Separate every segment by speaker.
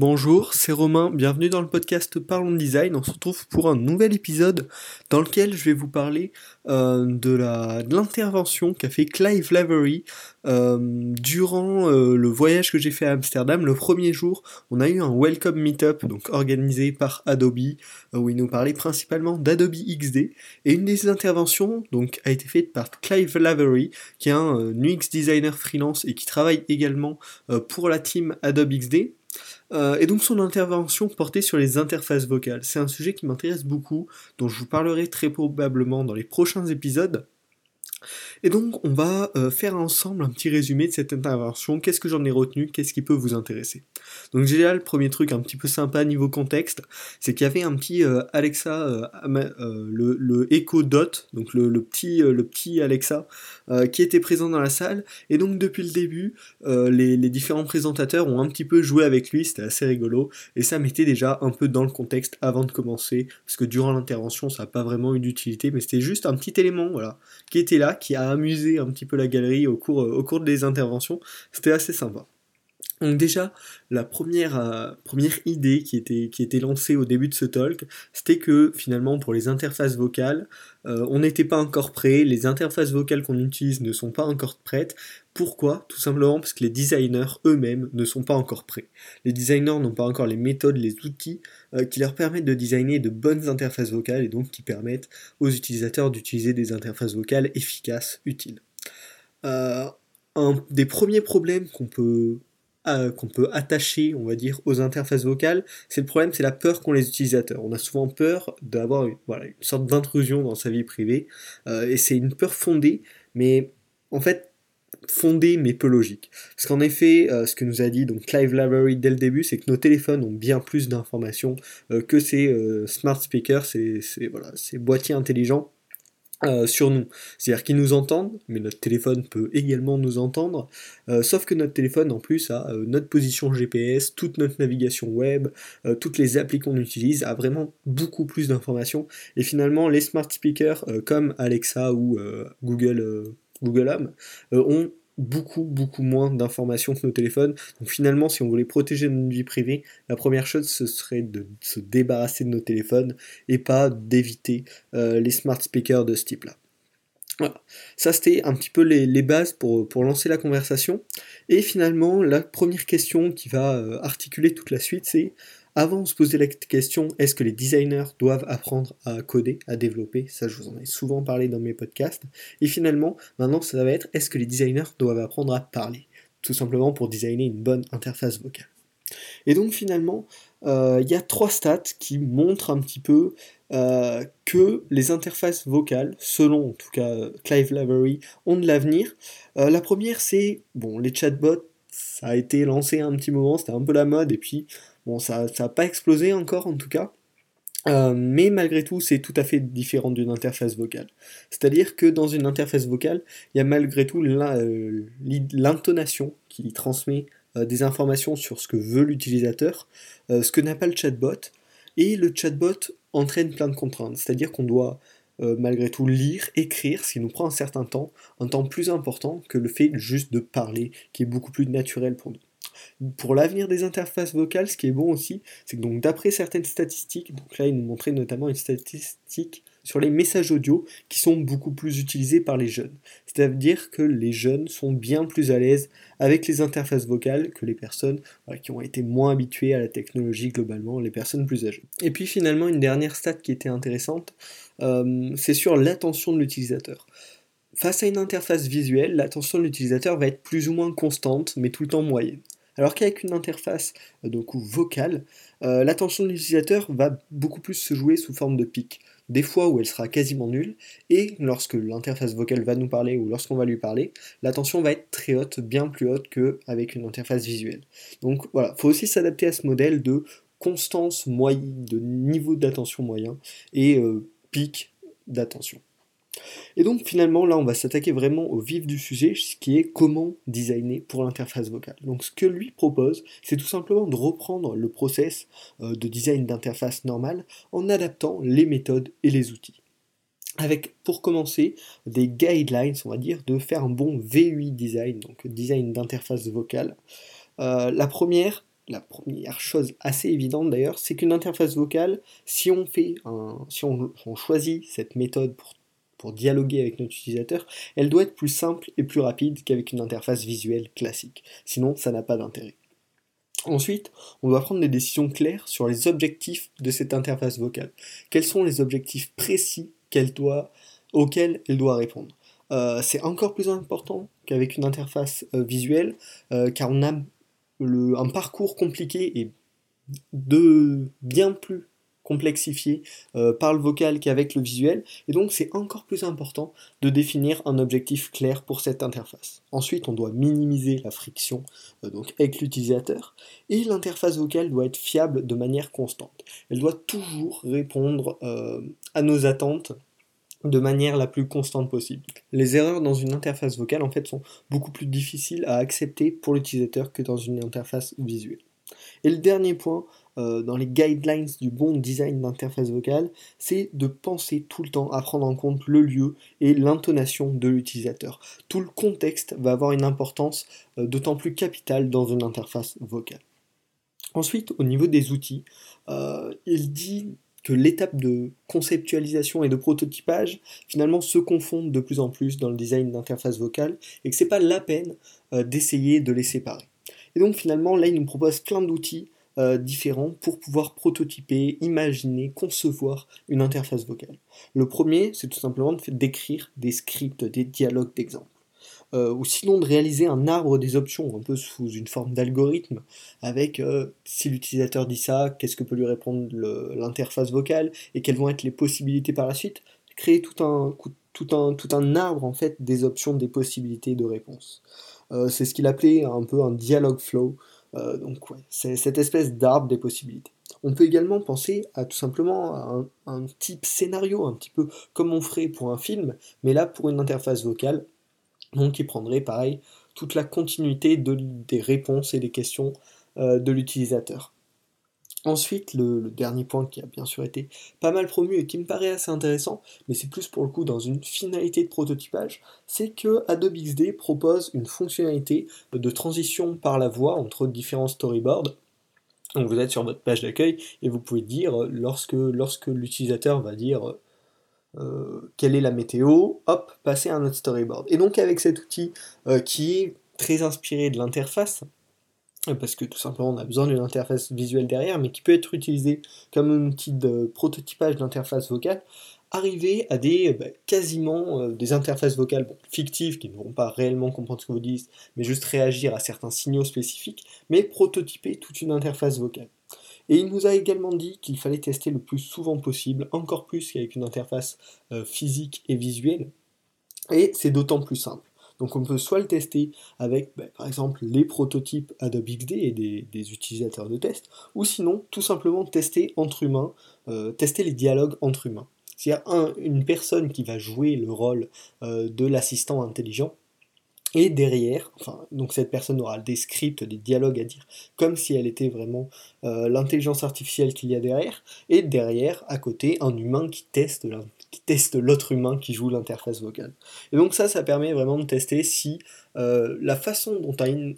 Speaker 1: Bonjour, c'est Romain, bienvenue dans le podcast Parlons Design. On se retrouve pour un nouvel épisode dans lequel je vais vous parler euh, de l'intervention qu'a fait Clive Lavery euh, durant euh, le voyage que j'ai fait à Amsterdam. Le premier jour, on a eu un welcome meetup donc organisé par Adobe où il nous parlait principalement d'Adobe XD et une des interventions donc a été faite par Clive Lavery qui est un UX designer freelance et qui travaille également pour la team Adobe XD. Euh, et donc son intervention portait sur les interfaces vocales. C'est un sujet qui m'intéresse beaucoup, dont je vous parlerai très probablement dans les prochains épisodes. Et donc, on va euh, faire ensemble un petit résumé de cette intervention. Qu'est-ce que j'en ai retenu? Qu'est-ce qui peut vous intéresser? Donc, déjà, le premier truc un petit peu sympa niveau contexte, c'est qu'il y avait un petit euh, Alexa, euh, le, Echo Dot, donc le, petit, le petit Alexa, qui était présent dans la salle. Et donc, depuis le début, les, les, différents présentateurs ont un petit peu joué avec lui. C'était assez rigolo. Et ça mettait déjà un peu dans le contexte avant de commencer. Parce que durant l'intervention, ça n'a pas vraiment eu d'utilité. Mais c'était juste un petit élément, voilà, qui était là, qui a amusé un petit peu la galerie au cours, cours des interventions. C'était assez sympa. Donc déjà, la première, euh, idée qui était, qui était lancée au début de ce talk, c'était que finalement pour les interfaces vocales, euh, on n'était pas encore prêt, les interfaces vocales qu'on utilise ne sont pas encore prêtes. Pourquoi? Tout simplement parce que les designers eux-mêmes ne sont pas encore prêts. Les designers n'ont pas encore les méthodes, les outils euh, qui leur permettent de designer de bonnes interfaces vocales et donc qui permettent aux utilisateurs d'utiliser des interfaces vocales efficaces, utiles. un des premiers problèmes qu'on peut qu'on peut attacher, on va dire, aux interfaces vocales, c'est le problème, c'est la peur qu'ont les utilisateurs. On a souvent peur d'avoir une, sorte d'intrusion dans sa vie privée, euh, et c'est une peur fondée, mais en fait fondée mais peu logique. Parce qu'en effet, euh, ce que nous a dit donc Clive Lavery dès le début, c'est que nos téléphones ont bien plus d'informations euh, que ces smart speakers, ces, voilà, ces boîtiers intelligents euh, sur nous. C'est-à-dire qu'ils nous entendent, mais notre téléphone peut également nous entendre, euh, sauf que notre téléphone en plus a euh, notre position GPS, toute notre navigation web, toutes les applis qu'on utilise, a vraiment beaucoup plus d'informations. Et finalement, les smart speakers comme Alexa ou Google, Google Home ont beaucoup beaucoup moins d'informations que nos téléphones. Donc finalement, si on voulait protéger notre vie privée, la première chose ce serait de se débarrasser de nos téléphones et pas d'éviter euh, les smart speakers de ce type-là. Voilà. Ça c'était un petit peu les, bases pour, pour, lancer la conversation. Et finalement, la première question qui va euh, articuler toute la suite, c'est avant, on se posait la question est-ce que les designers doivent apprendre à coder, à développer? Ça, je vous en ai souvent parlé dans mes podcasts. Et finalement, maintenant, ça va être est-ce que les designers doivent apprendre à parler? Tout simplement pour designer une bonne interface vocale. Et donc, finalement, euh, il y a trois stats qui montrent un petit peu euh, que les interfaces vocales, selon en tout cas Clive Lavery, ont de l'avenir. Euh, la première, c'est bon, les chatbots. Ça a été lancé un petit moment, c'était un peu la mode, et puis Bon, ça n'a pas explosé encore en tout cas. Euh, mais malgré tout, c'est tout à fait différent d'une interface vocale. C'est-à-dire que dans une interface vocale, il y a malgré tout euh, l'intonation qui transmet euh, des informations sur ce que veut l'utilisateur, ce que n'a pas le chatbot. Et le chatbot entraîne plein de contraintes. C'est-à-dire qu'on doit malgré tout lire, écrire, ce qui nous prend un certain temps, un temps plus important que le fait juste de parler, qui est beaucoup plus naturel pour nous. Pour l'avenir des interfaces vocales, ce qui est bon aussi, c'est que donc d'après certaines statistiques, donc là il nous montrait notamment une statistique sur les messages audio qui sont beaucoup plus utilisés par les jeunes. C'est-à-dire que les jeunes sont bien plus à l'aise avec les interfaces vocales que les personnes qui ont été moins habituées à la technologie globalement, les personnes plus âgées. Et puis finalement une dernière stat qui était intéressante, euh, c'est sur l'attention de l'utilisateur. Face à une interface visuelle, l'attention de l'utilisateur va être plus ou moins constante, mais tout le temps moyenne. Alors qu'avec une interface euh, donc, vocale, euh, l'attention de l'utilisateur va beaucoup plus se jouer sous forme de pic. Des fois où elle sera quasiment nulle, et lorsque l'interface vocale va nous parler ou lorsqu'on va lui parler, l'attention va être très haute, bien plus haute qu'avec une interface visuelle. Donc voilà, il faut aussi s'adapter à ce modèle de constance moyenne, de niveau d'attention moyen et euh, pic d'attention. Et donc finalement là on va s'attaquer vraiment au vif du sujet, ce qui est comment designer pour l'interface vocale. Donc ce que lui propose, c'est tout simplement de reprendre le process euh, de design d'interface normale en adaptant les méthodes et les outils. Avec pour commencer des guidelines, on va dire, de faire un bon VUI design, donc design d'interface vocale. Euh, la première, la première chose assez évidente d'ailleurs, c'est qu'une interface vocale, si on fait si on, choisit cette méthode pour, pour dialoguer avec notre utilisateur, elle doit être plus simple et plus rapide qu'avec une interface visuelle classique. Sinon, ça n'a pas d'intérêt. Ensuite, on doit prendre des décisions claires sur les objectifs de cette interface vocale. Quels sont les objectifs précis qu'elle doit, auxquels elle doit répondre? Euh, C'est encore plus important qu'avec une interface euh, visuelle, euh, car on a un parcours compliqué et de bien plus complexifié euh, par le vocal qu'avec le visuel, et donc c'est encore plus important de définir un objectif clair pour cette interface. Ensuite, on doit minimiser la friction euh, donc avec l'utilisateur, et l'interface vocale doit être fiable de manière constante. Elle doit toujours répondre euh, à nos attentes de manière la plus constante possible. Les erreurs dans une interface vocale en fait sont beaucoup plus difficiles à accepter pour l'utilisateur que dans une interface visuelle. Et le dernier point euh, dans les guidelines du bon design d'interface vocale, c'est de penser tout le temps à prendre en compte le lieu et l'intonation de l'utilisateur. Tout le contexte va avoir une importance euh, d'autant plus capitale dans une interface vocale. Ensuite, au niveau des outils, euh, il dit que l'étape de conceptualisation et de prototypage finalement se confondent de plus en plus dans le design d'interface vocale et que c'est pas la peine d'essayer de les séparer. Et donc finalement là il nous propose plein d'outils euh, différents pour pouvoir prototyper, imaginer, concevoir une interface vocale. Le premier, c'est tout simplement d'écrire des scripts, des dialogues d'exemple. Euh, ou sinon de réaliser un arbre des options, un peu sous une forme d'algorithme, avec euh, si l'utilisateur dit ça, qu'est-ce que peut lui répondre l'interface vocale, et quelles vont être les possibilités par la suite, créer tout un, arbre en fait des options, des possibilités de réponse. c'est ce qu'il appelait un peu un dialogue flow, euh, donc ouais, c'est cette espèce d'arbre des possibilités. On peut également penser à tout simplement un, type scénario, un petit peu comme on ferait pour un film, mais là pour une interface vocale, donc qui prendrait pareil toute la continuité des réponses et des questions euh, de l'utilisateur. Ensuite, le, dernier point qui a bien sûr été pas mal promu et qui me paraît assez intéressant, mais c'est plus pour le coup dans une finalité de prototypage, c'est que Adobe XD propose une fonctionnalité de transition par la voix entre différents storyboards. Donc vous êtes sur votre page d'accueil et vous pouvez dire lorsque, l'utilisateur va dire euh, quelle est la météo, hop, passer à un autre storyboard. Et donc avec cet outil euh, qui est très inspiré de l'interface, parce que tout simplement on a besoin d'une interface visuelle derrière, mais qui peut être utilisée comme un outil de prototypage d'interface vocale, arriver à des bah, quasiment euh, des interfaces vocales fictives qui ne vont pas réellement comprendre ce que vous dites, mais juste réagir à certains signaux spécifiques, mais prototyper toute une interface vocale. Et il nous a également dit qu'il fallait tester le plus souvent possible, encore plus qu'avec une interface euh, physique et visuelle, et c'est d'autant plus simple. Donc on peut soit le tester avec bah, par exemple les prototypes Adobe XD et des, utilisateurs de test, ou sinon tout simplement tester entre humains, euh, tester les dialogues entre humains. A une personne qui va jouer le rôle euh, de l'assistant intelligent, et derrière, enfin, donc cette personne aura des scripts, des dialogues à dire, comme si elle était vraiment euh, l'intelligence artificielle qu'il y a derrière, et derrière, à côté, un humain qui teste qui teste l'autre humain qui joue l'interface vocale. Et donc ça, ça permet vraiment de tester si euh, la façon dont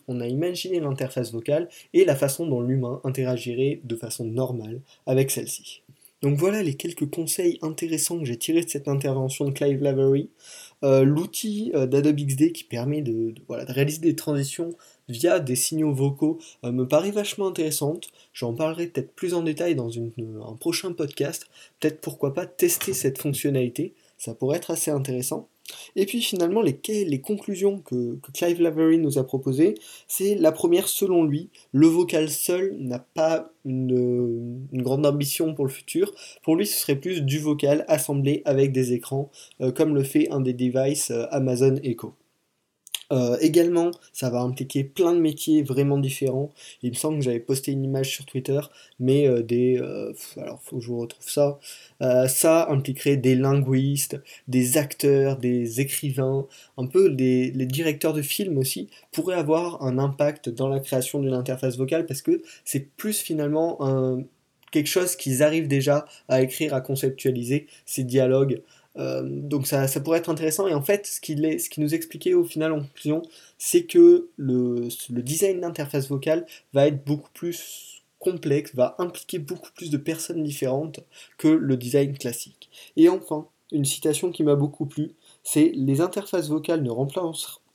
Speaker 1: on a imaginé l'interface vocale et la façon dont l'humain interagirait de façon normale avec celle-ci. Donc voilà les quelques conseils intéressants que j'ai tirés de cette intervention de Clive Lavery. Euh, l'outil euh, d'Adobe XD qui permet de, réaliser des transitions via des signaux vocaux euh, me paraît vachement intéressante. J'en parlerai peut-être plus en détail dans un prochain podcast. Peut-être pourquoi pas tester cette fonctionnalité. Ça pourrait être assez intéressant. Et puis finalement, les, conclusions que, Clive Lavery nous a proposées, c'est la première, selon lui, le vocal seul n'a pas une, grande ambition pour le futur. Pour lui, ce serait plus du vocal assemblé avec des écrans, euh, comme le fait un des devices euh, Amazon Echo. Euh, également, ça va impliquer plein de métiers vraiment différents. Il me semble que j'avais posté une image sur Twitter, mais euh, des... Euh, alors, faut que je vous retrouve ça. ça impliquerait des linguistes, des acteurs, des écrivains, un peu les directeurs de films aussi, pourraient avoir un impact dans la création d'une interface vocale, parce que c'est plus finalement quelque chose qu'ils arrivent déjà à écrire, à conceptualiser, ces dialogues donc ça, pourrait être intéressant. Et en fait, ce qui, ce qui nous expliquait au final en conclusion, c'est que le, design d'interface vocale va être beaucoup plus complexe, va impliquer beaucoup plus de personnes différentes que le design classique. Et enfin, une citation qui m'a beaucoup plu, c'est les interfaces vocales ne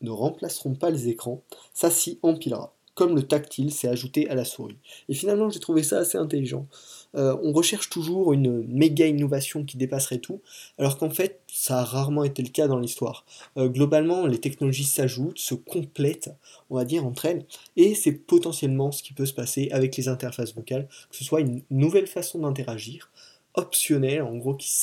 Speaker 1: remplaceront pas les écrans, ça s'y empilera comme le tactile s'est ajouté à la souris. Et finalement, j'ai trouvé ça assez intelligent. Euh, on recherche toujours une méga innovation qui dépasserait tout, alors qu'en fait, ça a rarement été le cas dans l'histoire. Euh, globalement, les technologies s'ajoutent, se complètent, on va dire, entre elles, et c'est potentiellement ce qui peut se passer avec les interfaces vocales, que ce soit une nouvelle façon d'interagir, optionnelle, en gros, qui,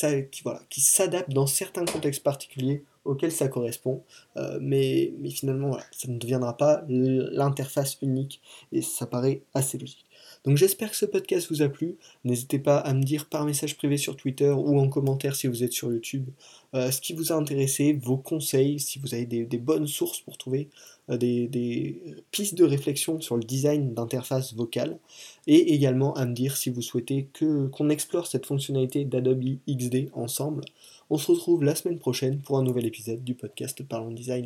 Speaker 1: qui s'adapte dans certains contextes particuliers auquel ça correspond, euh, mais, mais, finalement ça ne deviendra pas l'interface unique et ça paraît assez logique. Donc j'espère que ce podcast vous a plu. N'hésitez pas à me dire par message privé sur Twitter ou en commentaire si vous êtes sur YouTube euh, ce qui vous a intéressé, vos conseils, si vous avez des, bonnes sources pour trouver euh, des, pistes de réflexion sur le design d'interface vocale, et également à me dire si vous souhaitez que qu'on explore cette fonctionnalité d'Adobe XD ensemble. On se retrouve la semaine prochaine pour un nouvel épisode du podcast Parlons Design.